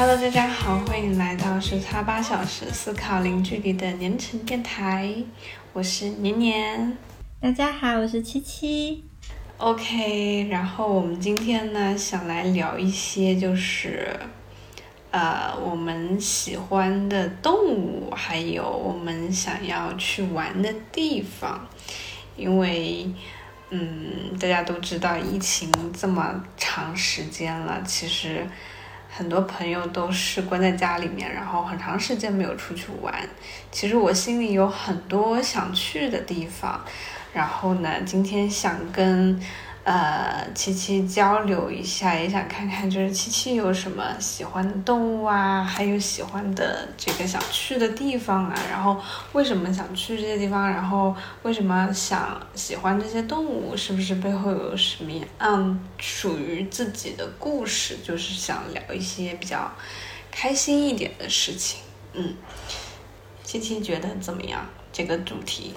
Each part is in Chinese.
Hello，大家好，欢迎来到时差八小时思考零距离的年成电台，我是年年。大家好，我是七七。OK，然后我们今天呢，想来聊一些就是，呃，我们喜欢的动物，还有我们想要去玩的地方，因为。嗯，大家都知道疫情这么长时间了，其实很多朋友都是关在家里面，然后很长时间没有出去玩。其实我心里有很多想去的地方，然后呢，今天想跟呃七七交流一下，也想看看就是七七有什么喜欢的动物啊，还有喜欢的这个想去的地方啊，然后为什么想去这些地方，然后为什么想喜欢这些动物，是不是背后有什么样属于自己的故事？就是想聊一些比较开心一点的事情。嗯，七七觉得怎么样？这个主题？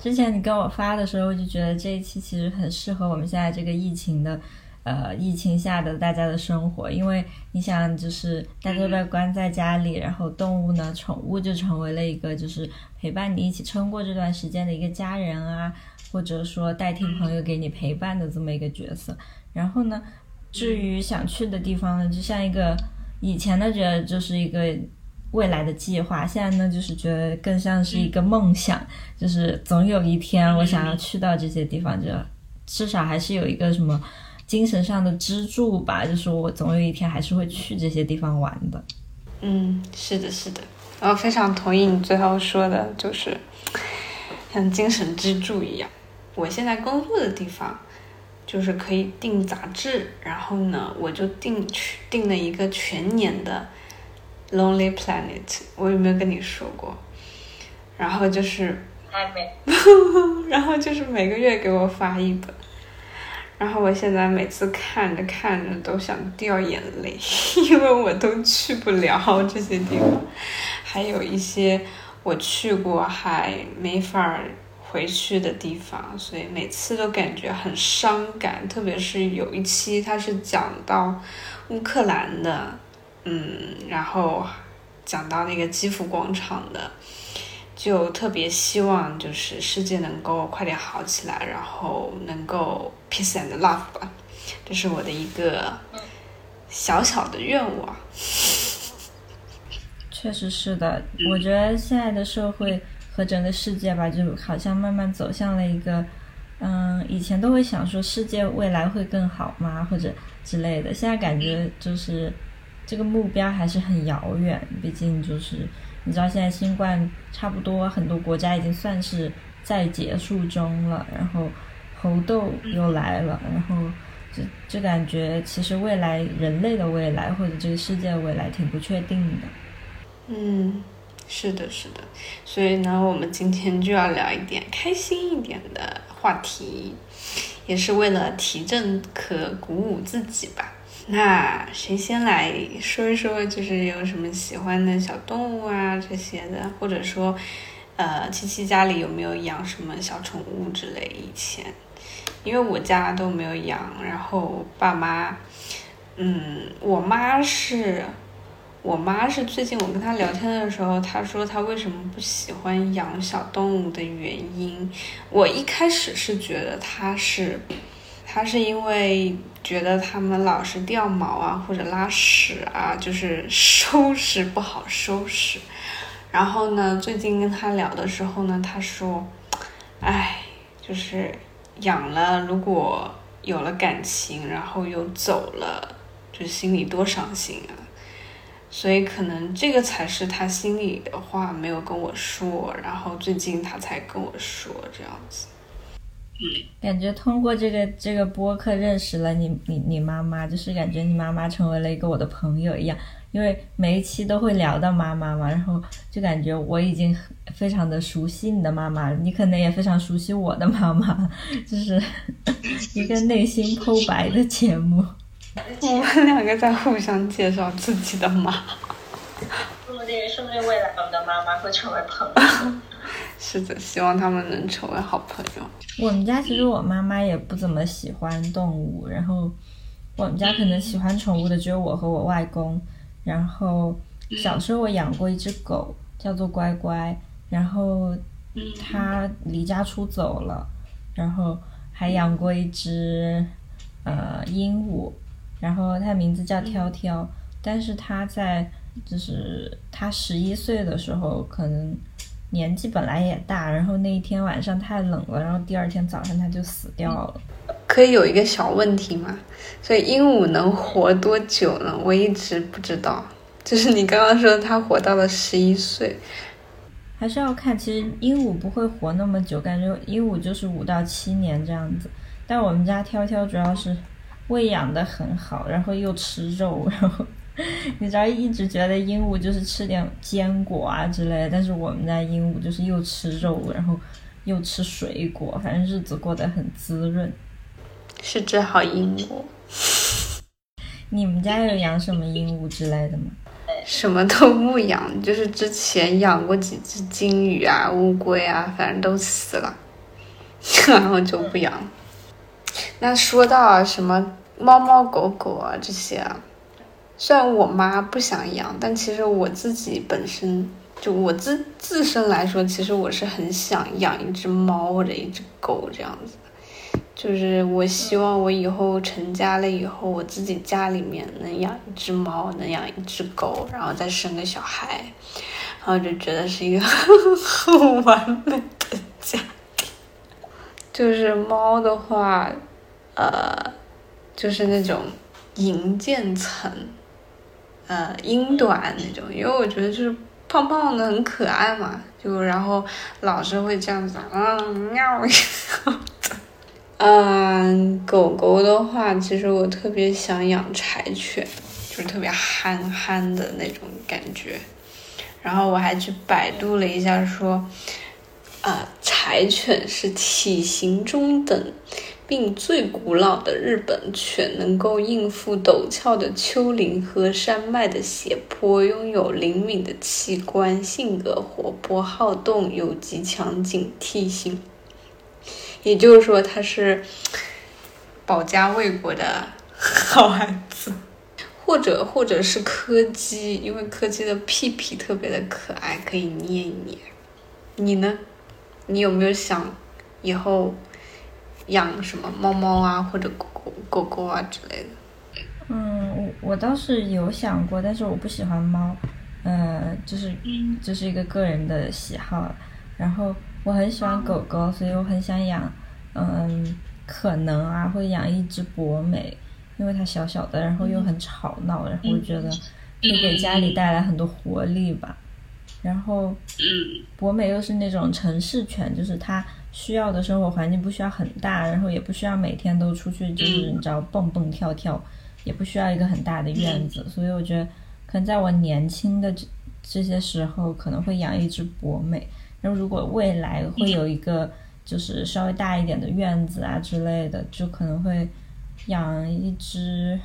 之前你跟我发的时候，我就觉得这一期其实很适合我们现在这个疫情的，呃，疫情下的大家的生活，因为你想，就是大家都被关在家里，然后动物呢，宠物就成为了一个就是陪伴你一起撑过这段时间的一个家人啊，或者说代替朋友给你陪伴的这么一个角色。然后呢，至于想去的地方呢，就像一个以前的，觉得就是一个。未来的计划，现在呢，就是觉得更像是一个梦想，就是总有一天我想要去到这些地方，就至少还是有一个什么精神上的支柱吧，就是我总有一天还是会去这些地方玩的。嗯，是的，是的，我非常同意你最后说的，就是像精神支柱一样。我现在工作的地方就是可以订杂志，然后呢，我就订去订了一个全年的。Lonely Planet，我有没有跟你说过？然后就是还没，然后就是每个月给我发一本，然后我现在每次看着看着都想掉眼泪，因为我都去不了这些地方，还有一些我去过还没法回去的地方，所以每次都感觉很伤感。特别是有一期它是讲到乌克兰的。嗯，然后讲到那个基辅广场的，就特别希望就是世界能够快点好起来，然后能够 peace and love 吧，这是我的一个小小的愿望。确实是的，我觉得现在的社会和整个世界吧，就好像慢慢走向了一个，嗯，以前都会想说世界未来会更好吗，或者之类的，现在感觉就是。这个目标还是很遥远，毕竟就是你知道，现在新冠差不多很多国家已经算是在结束中了，然后猴痘又来了，然后就就感觉其实未来人类的未来或者这个世界的未来挺不确定的。嗯，是的，是的，所以呢，我们今天就要聊一点开心一点的话题，也是为了提振和鼓舞自己吧。那谁先来说一说，就是有什么喜欢的小动物啊这些的，或者说，呃，七七家里有没有养什么小宠物之类？以前，因为我家都没有养，然后爸妈，嗯，我妈是，我妈是最近我跟她聊天的时候，她说她为什么不喜欢养小动物的原因，我一开始是觉得她是。他是因为觉得他们老是掉毛啊，或者拉屎啊，就是收拾不好收拾。然后呢，最近跟他聊的时候呢，他说：“哎，就是养了，如果有了感情，然后又走了，就心里多伤心啊。”所以可能这个才是他心里的话没有跟我说，然后最近他才跟我说这样子。感觉通过这个这个播客认识了你你你妈妈，就是感觉你妈妈成为了一个我的朋友一样，因为每一期都会聊到妈妈嘛，然后就感觉我已经非常的熟悉你的妈妈，你可能也非常熟悉我的妈妈，就是一个内心剖白的节目。我们两个在互相介绍自己的妈，说不定说不定未来我们的妈妈会成为朋友。是的，希望他们能成为好朋友。我们家其实我妈妈也不怎么喜欢动物，然后我们家可能喜欢宠物的只有我和我外公。然后小时候我养过一只狗，叫做乖乖。然后它离家出走了。然后还养过一只呃鹦鹉，然后它的名字叫挑挑。但是它在就是它十一岁的时候，可能年纪本来也大，然后那一天晚上太冷了，然后第二天早上它就死掉了。可以有一个小问题吗？所以鹦鹉能活多久呢？我一直不知道。就是你刚刚说它活到了十一岁，还是要看。其实鹦鹉不会活那么久，感觉鹦鹉就是五到七年这样子。但我们家挑挑主要是喂养的很好，然后又吃肉，然后。你知道一直觉得鹦鹉就是吃点坚果啊之类的，但是我们家鹦鹉就是又吃肉，然后又吃水果，反正日子过得很滋润。是只好鹦鹉。你们家有养什么鹦鹉之类的吗？什么都不养，就是之前养过几只金鱼啊、乌龟啊，反正都死了，然后就不养。那说到什么猫猫狗狗啊这些啊。虽然我妈不想养，但其实我自己本身就我自自身来说，其实我是很想养一只猫或者一只狗这样子。就是我希望我以后成家了以后，我自己家里面能养一只猫，能养一只狗，然后再生个小孩，然后就觉得是一个 很完美的家庭。就是猫的话，呃，就是那种银渐层。呃，英短那种，因为我觉得就是胖胖的很可爱嘛，就然后老是会这样子，嗯喵一 嗯，狗狗的话，其实我特别想养柴犬，就是特别憨憨的那种感觉。然后我还去百度了一下，说，啊，柴犬是体型中等。并最古老的日本犬，能够应付陡峭的丘陵和山脉的斜坡，拥有灵敏的器官，性格活泼好动，有极强警惕性。也就是说，它是保家卫国的好孩子，或者或者是柯基，因为柯基的屁屁特别的可爱，可以捏一捏。你呢？你有没有想以后？养什么猫猫啊，或者狗狗狗狗啊之类的。嗯，我我倒是有想过，但是我不喜欢猫，呃，就是这是一个个人的喜好。然后我很喜欢狗狗，所以我很想养，嗯，可能啊会养一只博美，因为它小小的，然后又很吵闹，然后我觉得会给家里带来很多活力吧。然后，博美又是那种城市犬，就是它。需要的生活环境不需要很大，然后也不需要每天都出去，就是你知道蹦蹦跳跳，也不需要一个很大的院子，所以我觉得可能在我年轻的这这些时候可能会养一只博美。然后如果未来会有一个就是稍微大一点的院子啊之类的，就可能会养一只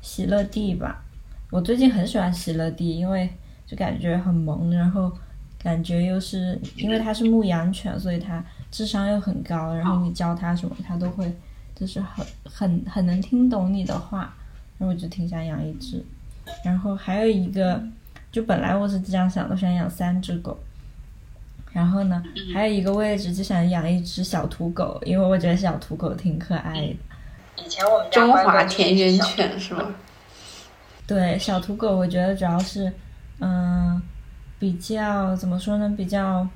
喜乐蒂吧。我最近很喜欢喜乐蒂，因为就感觉很萌，然后感觉又是因为它是牧羊犬，所以它。智商又很高，然后你教他什么，他都会，就是很很很能听懂你的话，然后我就挺想养一只。然后还有一个，就本来我是这样想的，想养三只狗。然后呢，还有一个位置就想养一只小土狗，因为我觉得小土狗挺可爱的。以前我们中华田园犬是吗？对，小土狗我觉得主要是，嗯，比较怎么说呢，比较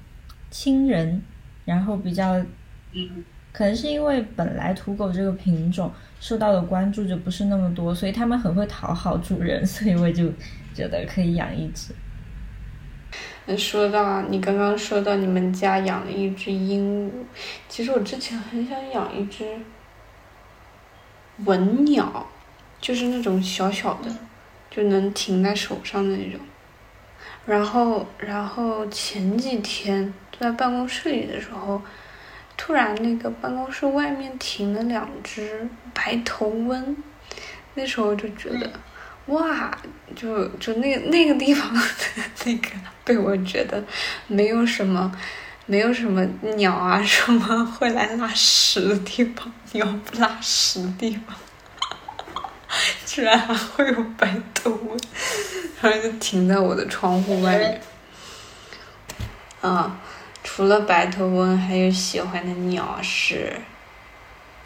亲人。然后比较，嗯，可能是因为本来土狗这个品种受到的关注就不是那么多，所以它们很会讨好主人，所以我就觉得可以养一只。那说到你刚刚说到你们家养了一只鹦鹉，其实我之前很想养一只文鸟，就是那种小小的，就能停在手上的那种。然后，然后前几天。在办公室里的时候，突然那个办公室外面停了两只白头翁，那时候就觉得，哇，就就那个那个地方的那个被我觉得没有什么，没有什么鸟啊什么会来拉屎的地方，鸟不拉屎的地方，居然还会有白头翁，然后就停在我的窗户外面。啊，除了白头翁，还有喜欢的鸟是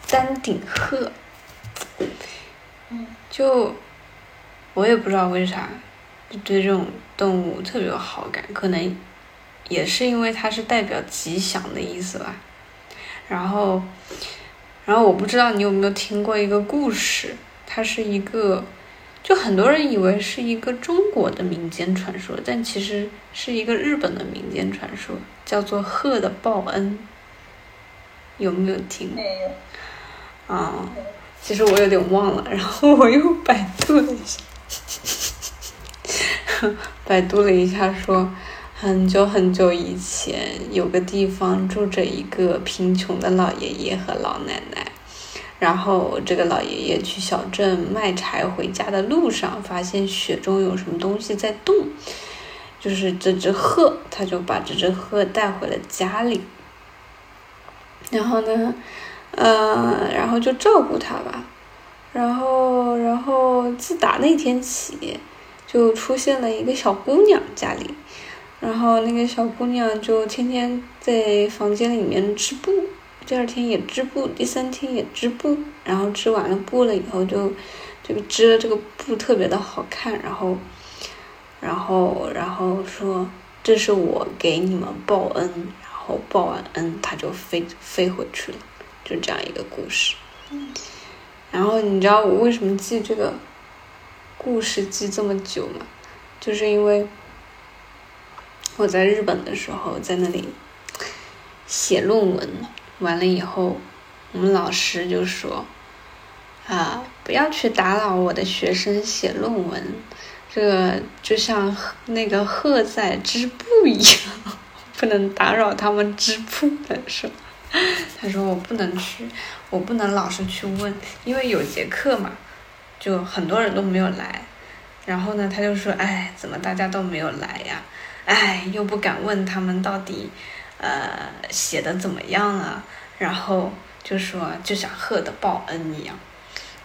丹顶鹤。就我也不知道为啥，就对这种动物特别有好感，可能也是因为它是代表吉祥的意思吧。然后，然后我不知道你有没有听过一个故事，它是一个，就很多人以为是一个中国的民间传说，但其实是一个日本的民间传说，叫做鹤的报恩。有没有听？没有。啊。其实我有点忘了，然后我又百度了一下，百度了一下，说很久很久以前，有个地方住着一个贫穷的老爷爷和老奶奶，然后这个老爷爷去小镇卖柴回家的路上，发现雪中有什么东西在动，就是这只鹤，他就把这只鹤带回了家里，然后呢？嗯，然后就照顾它吧，然后，然后自打那天起，就出现了一个小姑娘家里，然后那个小姑娘就天天在房间里面织布，第二天也织布，第三天也织布，然后织完了布了以后就，这个织的这个布特别的好看，然后，然后，然后说这是我给你们报恩，然后报完恩，它就飞飞回去了。就这样一个故事，然后你知道我为什么记这个故事记这么久吗？就是因为我在日本的时候在那里写论文，完了以后，我们老师就说啊，不要去打扰我的学生写论文，这个就像那个鹤在织布一样，不能打扰他们织布的时候。他说我不能去，我不能老是去问，因为有节课嘛，就很多人都没有来。然后呢，他就说，哎，怎么大家都没有来呀？哎，又不敢问他们到底，呃，写的怎么样啊？然后就说就像贺的报恩一样。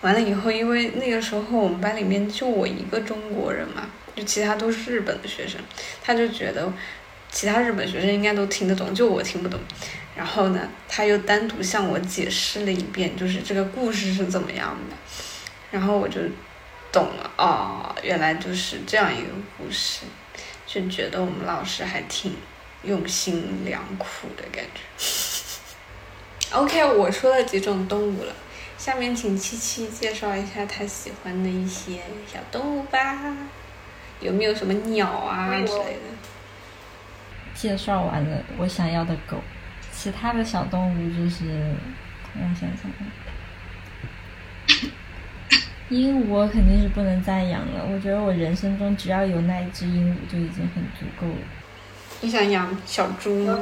完了以后，因为那个时候我们班里面就我一个中国人嘛，就其他都是日本的学生，他就觉得其他日本学生应该都听得懂，就我听不懂。然后呢，他又单独向我解释了一遍，就是这个故事是怎么样的，然后我就懂了哦，原来就是这样一个故事，就觉得我们老师还挺用心良苦的感觉。OK，我说了几种动物了，下面请七七介绍一下他喜欢的一些小动物吧，有没有什么鸟啊之类的？介绍完了，我想要的狗。其他的小动物就是，让我想想，鹦鹉肯定是不能再养了。我觉得我人生中只要有那一只鹦鹉就已经很足够了。你想养小猪吗？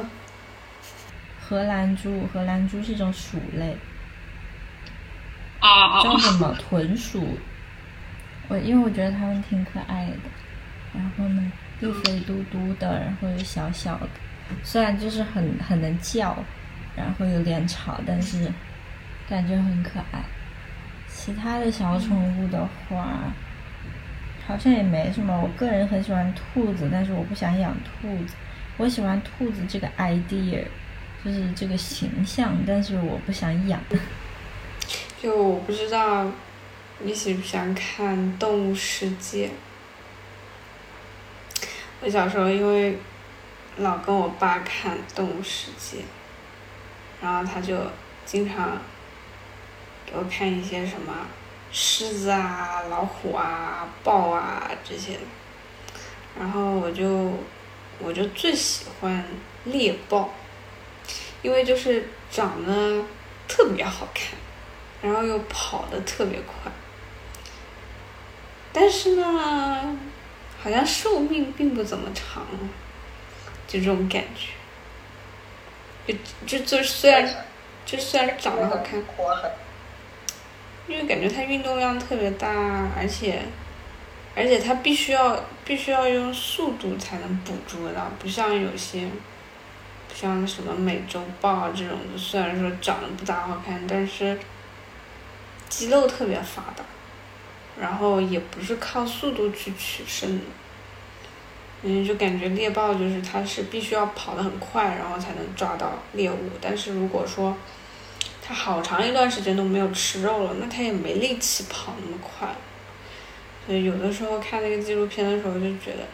荷兰猪，荷兰猪是一种鼠类，啊叫什么豚鼠？我因为我觉得它们挺可爱的，然后呢又肥嘟嘟的，然后又小小的。虽然就是很很能叫，然后有点吵，但是感觉很可爱。其他的小宠物的话，好像也没什么。我个人很喜欢兔子，但是我不想养兔子。我喜欢兔子这个 idea，就是这个形象，但是我不想养。就我不知道你喜不喜欢看《动物世界》。我小时候因为。老跟我爸看《动物世界》，然后他就经常给我看一些什么狮子啊、老虎啊、豹啊这些，然后我就我就最喜欢猎豹，因为就是长得特别好看，然后又跑得特别快，但是呢，好像寿命并不怎么长。就这种感觉，就就就虽然就虽然长得好看，因为感觉它运动量特别大，而且而且它必须要必须要用速度才能捕捉到，不像有些像什么美洲豹这种，虽然说长得不咋好看，但是肌肉特别发达，然后也不是靠速度去取胜的。嗯，就感觉猎豹就是它是必须要跑得很快，然后才能抓到猎物。但是如果说它好长一段时间都没有吃肉了，那它也没力气跑那么快。所以有的时候看那个纪录片的时候就觉得，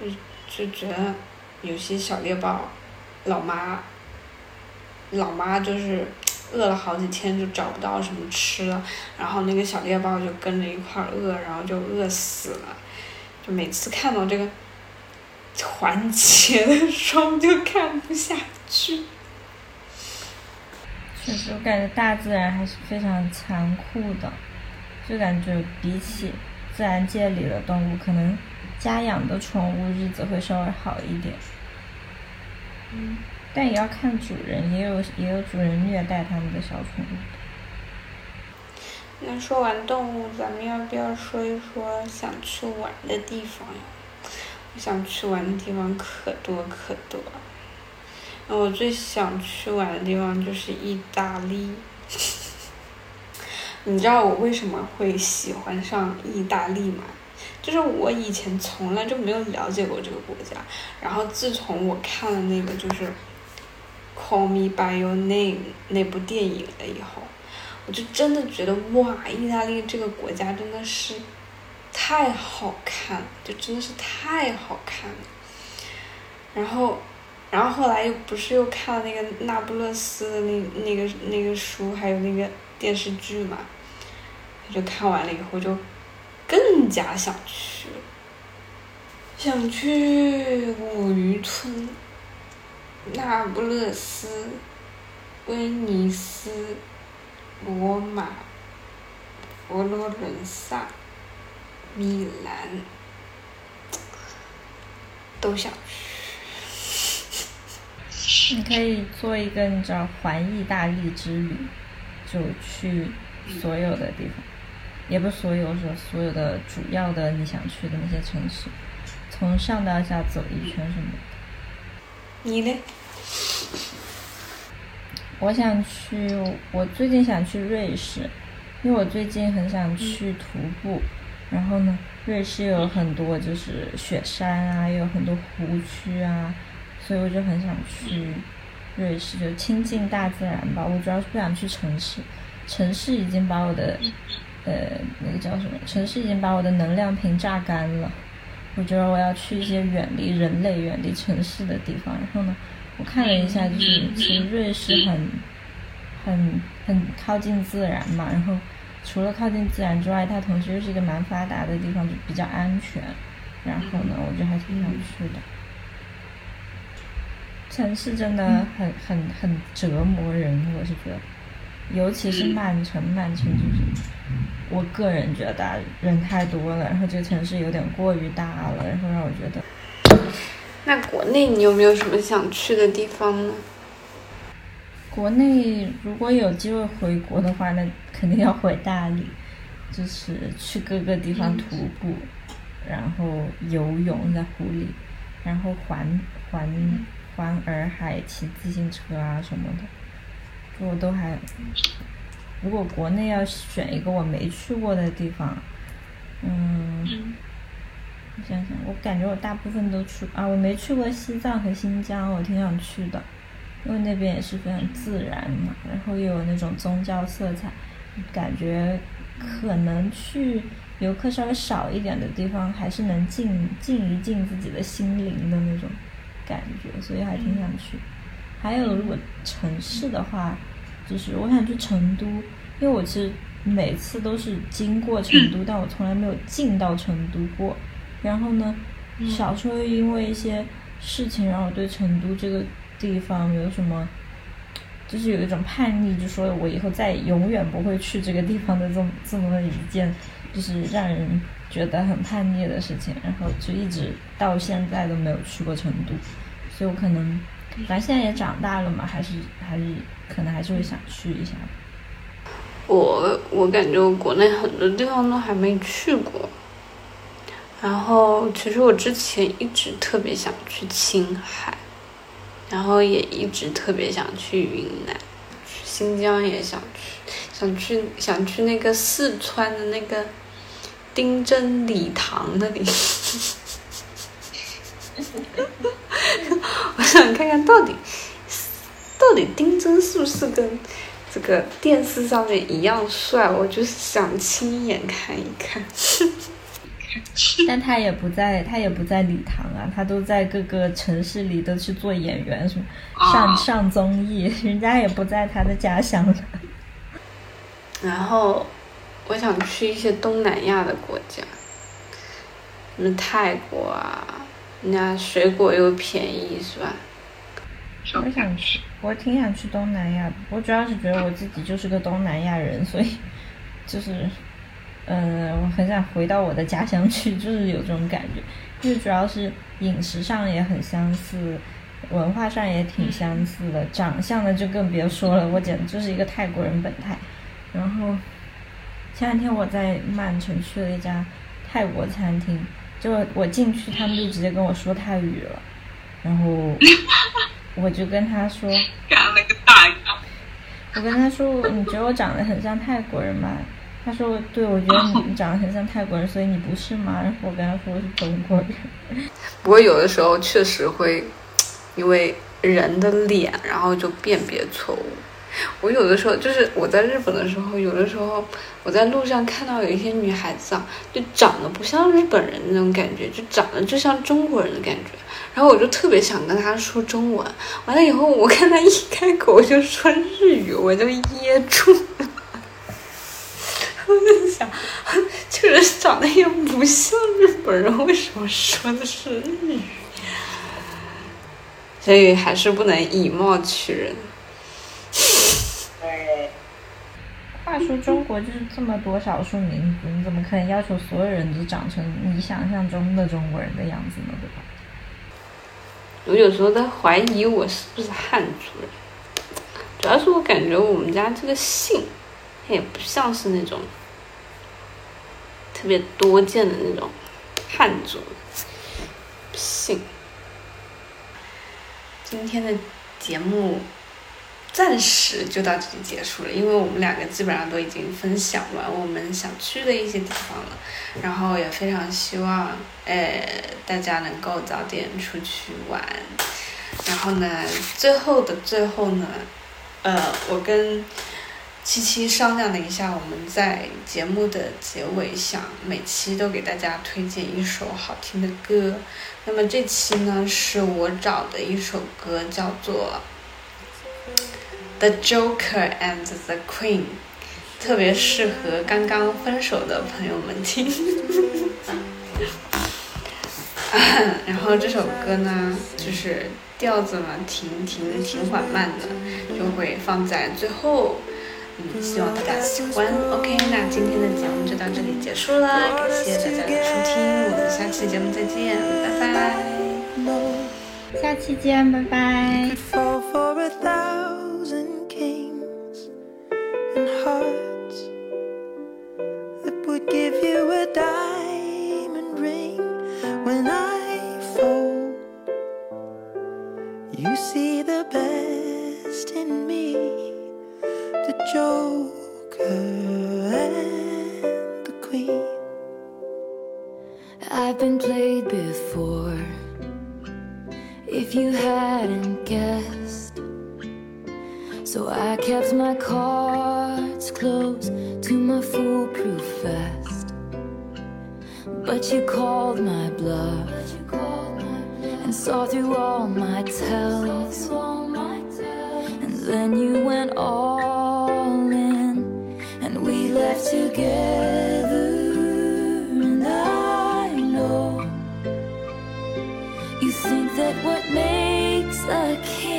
就就觉得有些小猎豹，老妈，老妈就是饿了好几天就找不到什么吃了，然后那个小猎豹就跟着一块儿饿，然后就饿死了。就每次看到这个环节的时候就看不下去。确实，我感觉大自然还是非常残酷的，就感觉比起自然界里的动物，可能家养的宠物日子会稍微好一点。嗯。但也要看主人，也有也有主人虐待他们的小宠物。那说完动物，咱们要不要说一说想去玩的地方呀？我想去玩的地方可多可多。那我最想去玩的地方就是意大利。你知道我为什么会喜欢上意大利吗？就是我以前从来就没有了解过这个国家，然后自从我看了那个就是《Call Me by Your Name》那部电影了以后。我就真的觉得哇，意大利这个国家真的是太好看，就真的是太好看了。然后，然后后来又不是又看了那个那不勒斯的那那个那个书，还有那个电视剧嘛，就看完了以后就更加想去，想去五渔村、那不勒斯、威尼斯。罗马、佛罗伦萨、米兰，都想去。你可以做一个你知道环意大利之旅，就去所有的地方，也不是所有，说所有的主要的你想去的那些城市，从上到下走一圈什么的。你呢？我想去，我最近想去瑞士，因为我最近很想去徒步。然后呢，瑞士有很多就是雪山啊，也有很多湖区啊，所以我就很想去瑞士，就亲近大自然吧。我主要是不想去城市，城市已经把我的呃那个叫什么？城市已经把我的能量瓶榨干了。我觉得我要去一些远离人类、远离城市的地方。然后呢？我看了一下，就是其实瑞士很、很、很靠近自然嘛。然后除了靠近自然之外，它同时又是一个蛮发达的地方，就比较安全。然后呢，我就还挺想去的。城市真的很、很、很折磨人，我是觉得，尤其是曼城，曼城就是我个人觉得人太多了，然后这个城市有点过于大了，然后让我觉得。那国内你有没有什么想去的地方呢？国内如果有机会回国的话，那肯定要回大理，就是去各个地方徒步，然后游泳在湖里，然后环环环洱海骑自行车啊什么的，我都还。如果国内要选一个我没去过的地方，嗯。我想想，我感觉我大部分都去啊，我没去过西藏和新疆，我挺想去的，因为那边也是非常自然嘛，然后又有那种宗教色彩，感觉可能去游客稍微少一点的地方，还是能静静一静自己的心灵的那种感觉，所以还挺想去。还有，如果城市的话，就是我想去成都，因为我其实每次都是经过成都，但我从来没有进到成都过。然后呢，小时候因为一些事情，让我对成都这个地方有什么，就是有一种叛逆，就说我以后再永远不会去这个地方的这么 这么一件，就是让人觉得很叛逆的事情。然后就一直到现在都没有去过成都，所以我可能，反正现在也长大了嘛，还是还是可能还是会想去一下。我我感觉我国内很多地方都还没去过。然后，其实我之前一直特别想去青海，然后也一直特别想去云南，新疆也想去，想去想去那个四川的那个丁真礼堂那里。我想看看到底，到底丁真是不是跟这个电视上面一样帅？我就是想亲眼看一看。但他也不在，他也不在礼堂啊，他都在各个城市里都去做演员，什么上上综艺，人家也不在他的家乡了。然后我想去一些东南亚的国家，什么泰国啊，人家水果又便宜，是吧？我想去，我挺想去东南亚的。我主要是觉得我自己就是个东南亚人，所以就是。嗯，我很想回到我的家乡去，就是有这种感觉。因为主要是饮食上也很相似，文化上也挺相似的，长相呢就更别说了，我简直就是一个泰国人本泰。然后前两天我在曼城去了一家泰国餐厅，就我进去，他们就直接跟我说泰语了，然后 我就跟他说，干了个大我跟他说，你觉得我长得很像泰国人吗？他说：“对，我觉得你长得很像泰国人，所以你不是吗？”然后我跟他说我是中国人。不过有的时候确实会因为人的脸，然后就辨别错误。我有的时候就是我在日本的时候，有的时候我在路上看到有一些女孩子啊，就长得不像日本人那种感觉，就长得就像中国人的感觉。然后我就特别想跟她说中文，完了以后我看她一开口就说日语，我就噎住了。我在想，这人长得也不像日本人，为什么说的是日语？所以还是不能以貌取人。对。话说中国就是这么多少数民族，你怎么可能要求所有人都长成你想象中的中国人的样子呢？对吧？我有时候在怀疑我是不是汉族人，主要是我感觉我们家这个姓。也不像是那种特别多见的那种汉族姓。今天的节目暂时就到这里结束了，因为我们两个基本上都已经分享完我们想去的一些地方了，然后也非常希望，呃，大家能够早点出去玩。然后呢，最后的最后呢，呃，我跟。七七商量了一下，我们在节目的结尾想每期都给大家推荐一首好听的歌。那么这期呢是我找的一首歌，叫做《The Joker and the Queen》，特别适合刚刚分手的朋友们听。然后这首歌呢，就是调子嘛，挺挺挺缓慢的，就会放在最后。嗯，希望大家喜欢。OK，那今天的节目就到这里结束了，感谢大家的收听，我们下期节目再见，拜拜。下期见，拜拜。broken heart. again.